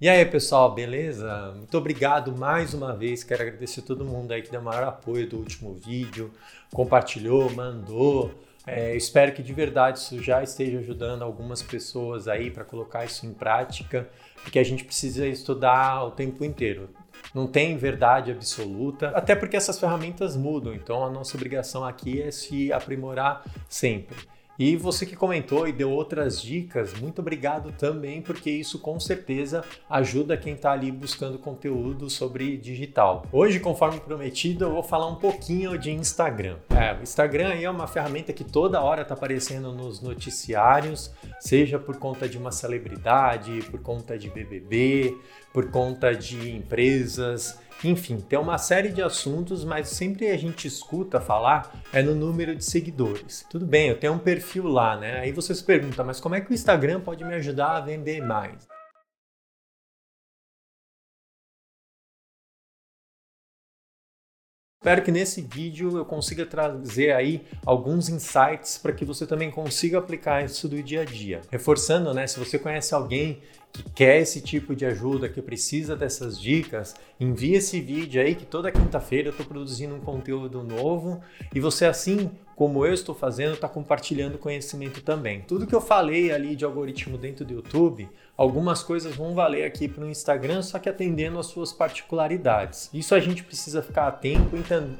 E aí, pessoal, beleza? Muito obrigado mais uma vez. Quero agradecer todo mundo aí que deu maior apoio do último vídeo, compartilhou, mandou. É, espero que de verdade isso já esteja ajudando algumas pessoas aí para colocar isso em prática, porque a gente precisa estudar o tempo inteiro. Não tem verdade absoluta, até porque essas ferramentas mudam, então a nossa obrigação aqui é se aprimorar sempre. E você que comentou e deu outras dicas, muito obrigado também, porque isso com certeza ajuda quem está ali buscando conteúdo sobre digital. Hoje, conforme prometido, eu vou falar um pouquinho de Instagram. É, o Instagram é uma ferramenta que toda hora está aparecendo nos noticiários, seja por conta de uma celebridade, por conta de BBB, por conta de empresas. Enfim, tem uma série de assuntos, mas sempre a gente escuta falar é no número de seguidores. Tudo bem, eu tenho um perfil lá, né? Aí você se pergunta, mas como é que o Instagram pode me ajudar a vender mais? Espero que nesse vídeo eu consiga trazer aí alguns insights para que você também consiga aplicar isso do dia a dia. Reforçando, né, se você conhece alguém que quer esse tipo de ajuda, que precisa dessas dicas, envie esse vídeo aí que toda quinta-feira eu estou produzindo um conteúdo novo. E você assim como eu estou fazendo, está compartilhando conhecimento também. Tudo que eu falei ali de algoritmo dentro do YouTube, algumas coisas vão valer aqui para o Instagram, só que atendendo às suas particularidades. Isso a gente precisa ficar atento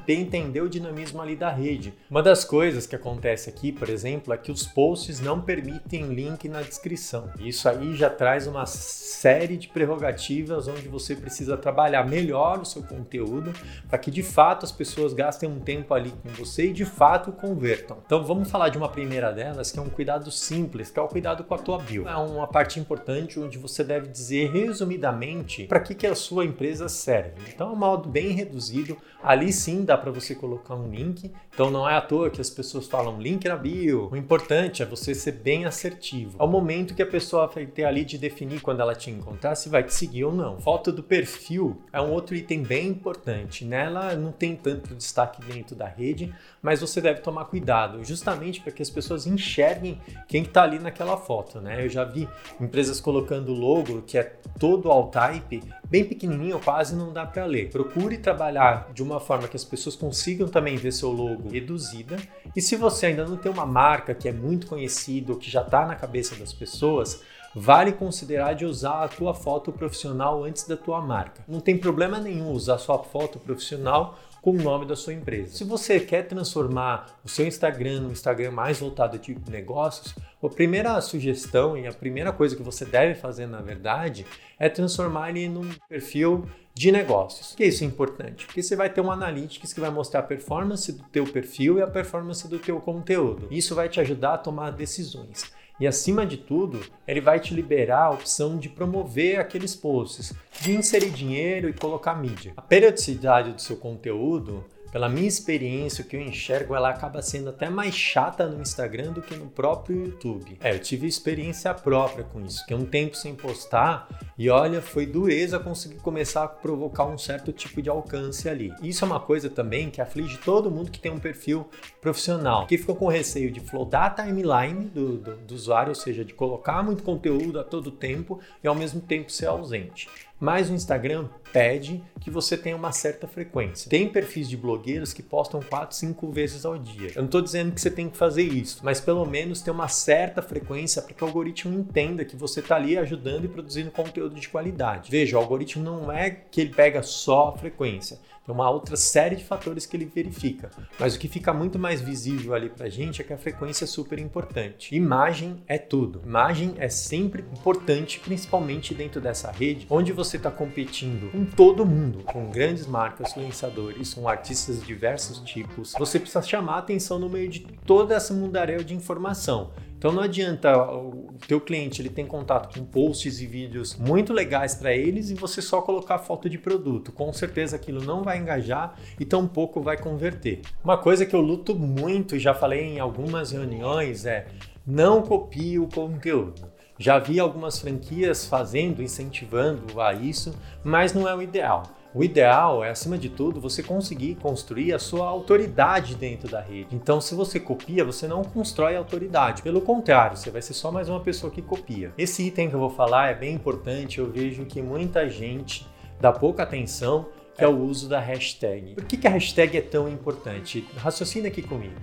e entender o dinamismo ali da rede. Uma das coisas que acontece aqui, por exemplo, é que os posts não permitem link na descrição. Isso aí já traz uma série de prerrogativas onde você precisa trabalhar melhor o seu conteúdo para que de fato as pessoas gastem um tempo ali com você e de fato com convertam. Então vamos falar de uma primeira delas, que é um cuidado simples, que é o cuidado com a tua bio. É uma parte importante onde você deve dizer resumidamente para que, que a sua empresa serve. Então é um modo bem reduzido. Ali sim dá para você colocar um link. Então não é à toa que as pessoas falam link na bio. O importante é você ser bem assertivo. Ao momento que a pessoa vai ter ali de definir quando ela te encontrar se vai te seguir ou não. Foto do perfil é um outro item bem importante. Nela não tem tanto destaque dentro da rede, mas você deve tomar tomar cuidado, justamente para que as pessoas enxerguem quem está ali naquela foto, né? Eu já vi empresas colocando logo que é todo all type, bem pequenininho, quase não dá para ler. Procure trabalhar de uma forma que as pessoas consigam também ver seu logo reduzida. E se você ainda não tem uma marca que é muito conhecida ou que já está na cabeça das pessoas, vale considerar de usar a tua foto profissional antes da tua marca. Não tem problema nenhum usar sua foto profissional com o nome da sua empresa. Se você quer transformar o seu Instagram no Instagram mais voltado de negócios, a primeira sugestão e a primeira coisa que você deve fazer, na verdade, é transformar ele num perfil de negócios. Por que isso é importante? Porque você vai ter um analytics que vai mostrar a performance do teu perfil e a performance do teu conteúdo. Isso vai te ajudar a tomar decisões. E acima de tudo, ele vai te liberar a opção de promover aqueles posts, de inserir dinheiro e colocar mídia. A periodicidade do seu conteúdo pela minha experiência, o que eu enxergo, ela acaba sendo até mais chata no Instagram do que no próprio YouTube. É, eu tive experiência própria com isso, que um tempo sem postar e olha, foi dureza conseguir começar a provocar um certo tipo de alcance ali. Isso é uma coisa também que aflige todo mundo que tem um perfil profissional, que ficou com receio de flodar a timeline do, do, do usuário, ou seja, de colocar muito conteúdo a todo tempo e ao mesmo tempo ser ausente mas o Instagram pede que você tenha uma certa frequência. Tem perfis de blogueiros que postam 4, 5 vezes ao dia. Eu não estou dizendo que você tem que fazer isso, mas pelo menos ter uma certa frequência para que o algoritmo entenda que você está ali ajudando e produzindo conteúdo de qualidade. Veja, o algoritmo não é que ele pega só a frequência. Tem uma outra série de fatores que ele verifica. Mas o que fica muito mais visível ali pra gente é que a frequência é super importante. Imagem é tudo. Imagem é sempre importante, principalmente dentro dessa rede, onde você está competindo com todo mundo, com grandes marcas, influenciadores, com artistas de diversos tipos. Você precisa chamar atenção no meio de toda essa mundaréu de informação. Então não adianta o teu cliente ele tem contato com posts e vídeos muito legais para eles e você só colocar foto de produto. Com certeza aquilo não vai engajar e tampouco vai converter. Uma coisa que eu luto muito e já falei em algumas reuniões é não copie o conteúdo. Já vi algumas franquias fazendo, incentivando a isso, mas não é o ideal. O ideal é, acima de tudo, você conseguir construir a sua autoridade dentro da rede. Então, se você copia, você não constrói autoridade. Pelo contrário, você vai ser só mais uma pessoa que copia. Esse item que eu vou falar é bem importante. Eu vejo que muita gente dá pouca atenção que é o uso da hashtag. Por que, que a hashtag é tão importante? Raciocina aqui comigo.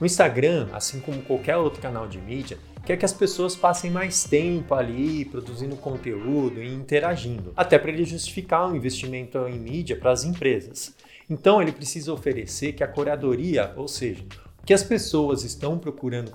O Instagram, assim como qualquer outro canal de mídia, quer que as pessoas passem mais tempo ali produzindo conteúdo e interagindo, até para ele justificar um investimento em mídia para as empresas. Então ele precisa oferecer que a curadoria, ou seja, que as pessoas estão procurando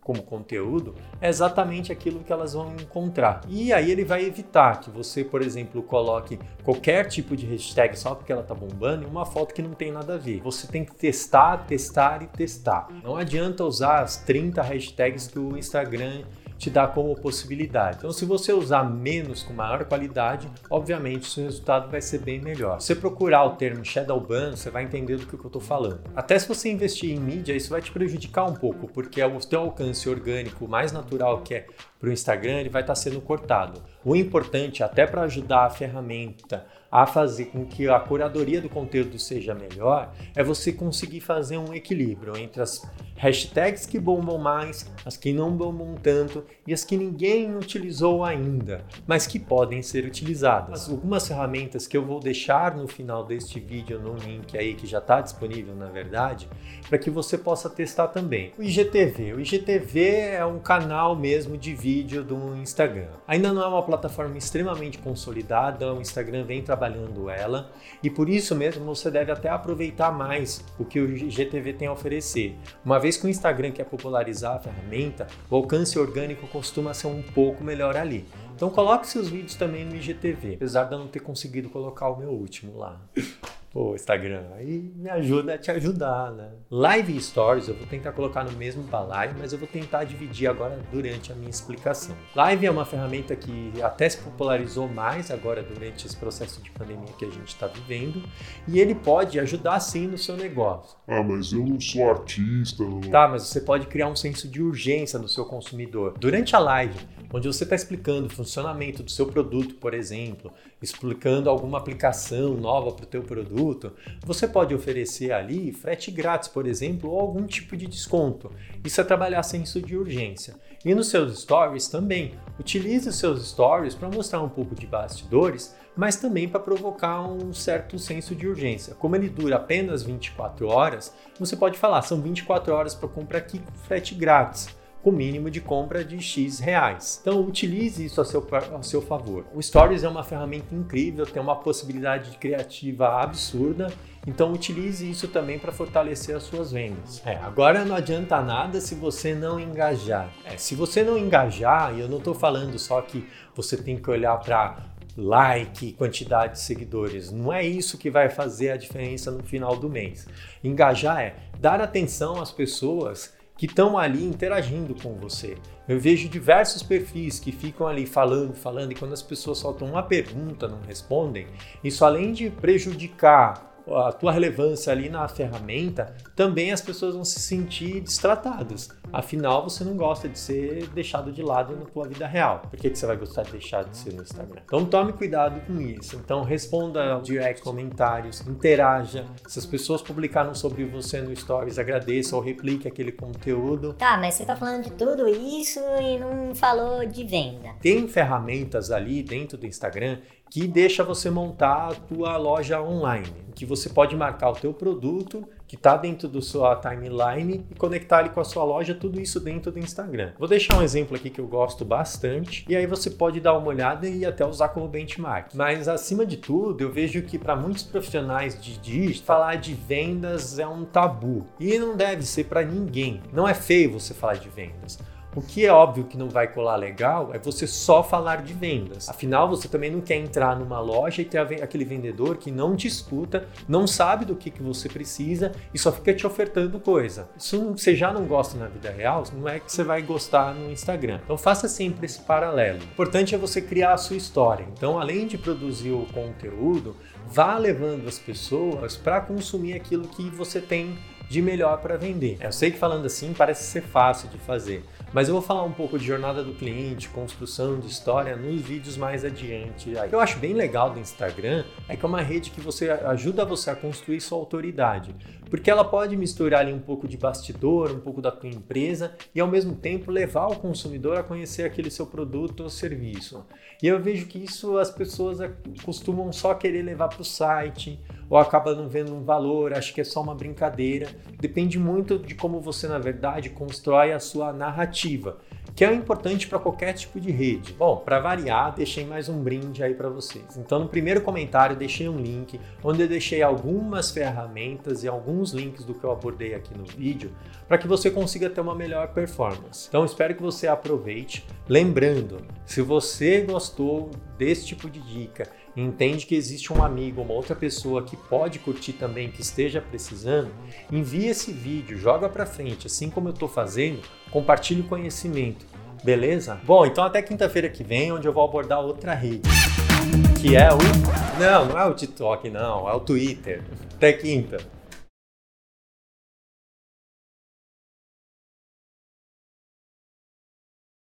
como conteúdo é exatamente aquilo que elas vão encontrar. E aí ele vai evitar que você, por exemplo, coloque qualquer tipo de hashtag só porque ela tá bombando e uma foto que não tem nada a ver. Você tem que testar, testar e testar. Não adianta usar as 30 hashtags que o Instagram te dá como possibilidade. Então, se você usar menos com maior qualidade, obviamente o seu resultado vai ser bem melhor. Se você procurar o termo shadow ban, você vai entender do que eu estou falando. Até se você investir em mídia, isso vai te prejudicar um pouco, porque o teu alcance orgânico mais natural que é para o Instagram, ele vai estar tá sendo cortado. O importante, até para ajudar a ferramenta a fazer com que a curadoria do conteúdo seja melhor, é você conseguir fazer um equilíbrio entre as hashtags que bombam mais, as que não bombam tanto e as que ninguém utilizou ainda, mas que podem ser utilizadas. Algumas ferramentas que eu vou deixar no final deste vídeo no link aí que já está disponível na verdade, para que você possa testar também. O IGTV. O IGTV é um canal mesmo de vídeo do Instagram. Ainda não é uma plataforma extremamente consolidada, o Instagram vem ela e por isso mesmo você deve até aproveitar mais o que o IGTV tem a oferecer. Uma vez vez que o Instagram quer popularizar a ferramenta, o alcance orgânico costuma ser um pouco melhor ali. Então coloque seus vídeos também no IGTV, apesar de eu não ter conseguido colocar o meu último lá. Pô, Instagram, aí me ajuda a te ajudar, né? Live Stories eu vou tentar colocar no mesmo live, mas eu vou tentar dividir agora durante a minha explicação. Live é uma ferramenta que até se popularizou mais agora durante esse processo de pandemia que a gente está vivendo, e ele pode ajudar sim no seu negócio. Ah, mas eu não sou artista. Não... Tá, mas você pode criar um senso de urgência no seu consumidor. Durante a live, onde você está explicando o funcionamento do seu produto, por exemplo, explicando alguma aplicação nova para o teu produto, você pode oferecer ali frete grátis, por exemplo, ou algum tipo de desconto. Isso é trabalhar senso de urgência. E nos seus stories também. Utilize os seus stories para mostrar um pouco de bastidores, mas também para provocar um certo senso de urgência. Como ele dura apenas 24 horas, você pode falar, são 24 horas para comprar aqui com frete grátis com mínimo de compra de X reais. Então utilize isso a seu, a seu favor. O Stories é uma ferramenta incrível, tem uma possibilidade criativa absurda, então utilize isso também para fortalecer as suas vendas. É, agora não adianta nada se você não engajar. É, se você não engajar, e eu não estou falando só que você tem que olhar para like, quantidade de seguidores. Não é isso que vai fazer a diferença no final do mês. Engajar é dar atenção às pessoas que estão ali interagindo com você. Eu vejo diversos perfis que ficam ali falando, falando, e quando as pessoas soltam uma pergunta, não respondem, isso além de prejudicar a tua relevância ali na ferramenta, também as pessoas vão se sentir distratadas. Afinal, você não gosta de ser deixado de lado na tua vida real. Por que, que você vai gostar de deixar de ser no Instagram? Então tome cuidado com isso. Então responda direct comentários, interaja. Se as pessoas publicaram sobre você no Stories, agradeça ou replique aquele conteúdo. Tá, mas você tá falando de tudo isso e não falou de venda. Tem ferramentas ali dentro do Instagram que deixa você montar a tua loja online, que você pode marcar o teu produto que está dentro da sua timeline e conectar ele com a sua loja, tudo isso dentro do Instagram. Vou deixar um exemplo aqui que eu gosto bastante e aí você pode dar uma olhada e até usar como benchmark. Mas acima de tudo, eu vejo que para muitos profissionais de digital, falar de vendas é um tabu e não deve ser para ninguém. Não é feio você falar de vendas. O que é óbvio que não vai colar legal é você só falar de vendas. Afinal, você também não quer entrar numa loja e ter aquele vendedor que não te escuta, não sabe do que, que você precisa e só fica te ofertando coisa. Isso você já não gosta na vida real, não é que você vai gostar no Instagram. Então faça sempre esse paralelo. O importante é você criar a sua história. Então, além de produzir o conteúdo, vá levando as pessoas para consumir aquilo que você tem de melhor para vender. Eu sei que falando assim parece ser fácil de fazer, Mas eu vou falar um pouco de jornada do cliente, construção de história nos vídeos mais adiante. O que eu acho bem legal do Instagram é que é uma rede que você ajuda você a construir sua autoridade, porque ela pode misturar ali um pouco de bastidor, um pouco da tua empresa e ao mesmo tempo levar o consumidor a conhecer aquele seu produto ou serviço. E eu vejo que isso as pessoas costumam só querer levar para o site ou acaba não vendo um valor, acho que é só uma brincadeira. Depende muito de como você, na verdade, constrói a sua narrativa, que é importante para qualquer tipo de rede. Bom, para variar, deixei mais um brinde aí para vocês. Então, no primeiro comentário, deixei um link onde eu deixei algumas ferramentas e alguns links do que eu abordei aqui no vídeo para que você consiga ter uma melhor performance. Então, espero que você aproveite. Lembrando, se você gostou desse tipo de dica entende que existe um amigo, uma outra pessoa que pode curtir também, que esteja precisando, envie esse vídeo, joga para frente, assim como eu estou fazendo, compartilhe o conhecimento, beleza? Bom, então até quinta-feira que vem, onde eu vou abordar outra rede, que é o... Não, não é o TikTok não, é o Twitter. Até quinta.